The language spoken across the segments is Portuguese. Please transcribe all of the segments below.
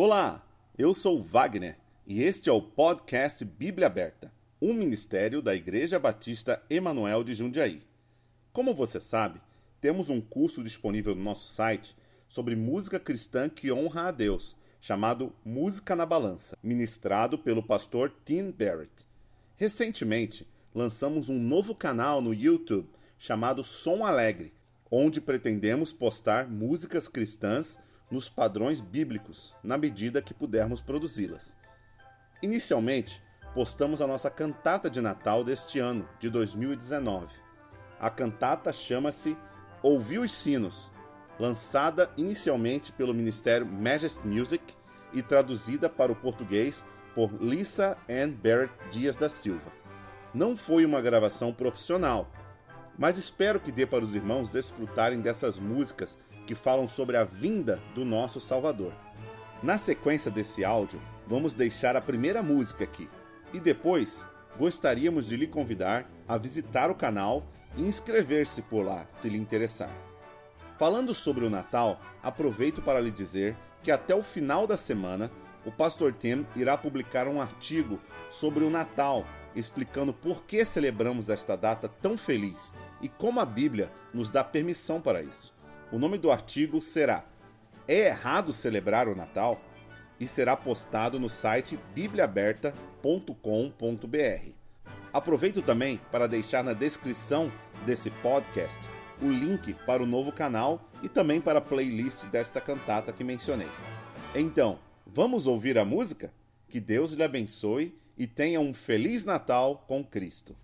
Olá, eu sou Wagner e este é o podcast Bíblia Aberta, um ministério da Igreja Batista Emanuel de Jundiaí. Como você sabe, temos um curso disponível no nosso site sobre música cristã que honra a Deus, chamado Música na Balança, ministrado pelo pastor Tim Barrett. Recentemente, lançamos um novo canal no YouTube chamado Som Alegre, onde pretendemos postar músicas cristãs nos padrões bíblicos, na medida que pudermos produzi-las. Inicialmente, postamos a nossa cantata de Natal deste ano, de 2019. A cantata chama-se Ouvi os Sinos, lançada inicialmente pelo Ministério Majesty Music e traduzida para o português por Lisa Ann Barrett Dias da Silva. Não foi uma gravação profissional, mas espero que dê para os irmãos desfrutarem dessas músicas que falam sobre a vinda do nosso Salvador. Na sequência desse áudio, vamos deixar a primeira música aqui e depois gostaríamos de lhe convidar a visitar o canal e inscrever-se por lá, se lhe interessar. Falando sobre o Natal, aproveito para lhe dizer que até o final da semana o Pastor Tim irá publicar um artigo sobre o Natal, explicando por que celebramos esta data tão feliz e como a Bíblia nos dá permissão para isso. O nome do artigo será É errado celebrar o Natal? e será postado no site bibliaaberta.com.br. Aproveito também para deixar na descrição desse podcast o link para o novo canal e também para a playlist desta cantata que mencionei. Então, vamos ouvir a música? Que Deus lhe abençoe e tenha um Feliz Natal com Cristo.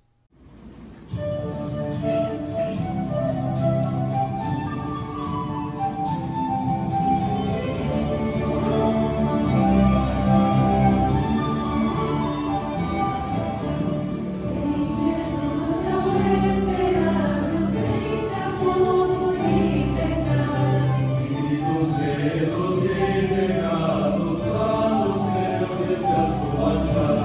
Watch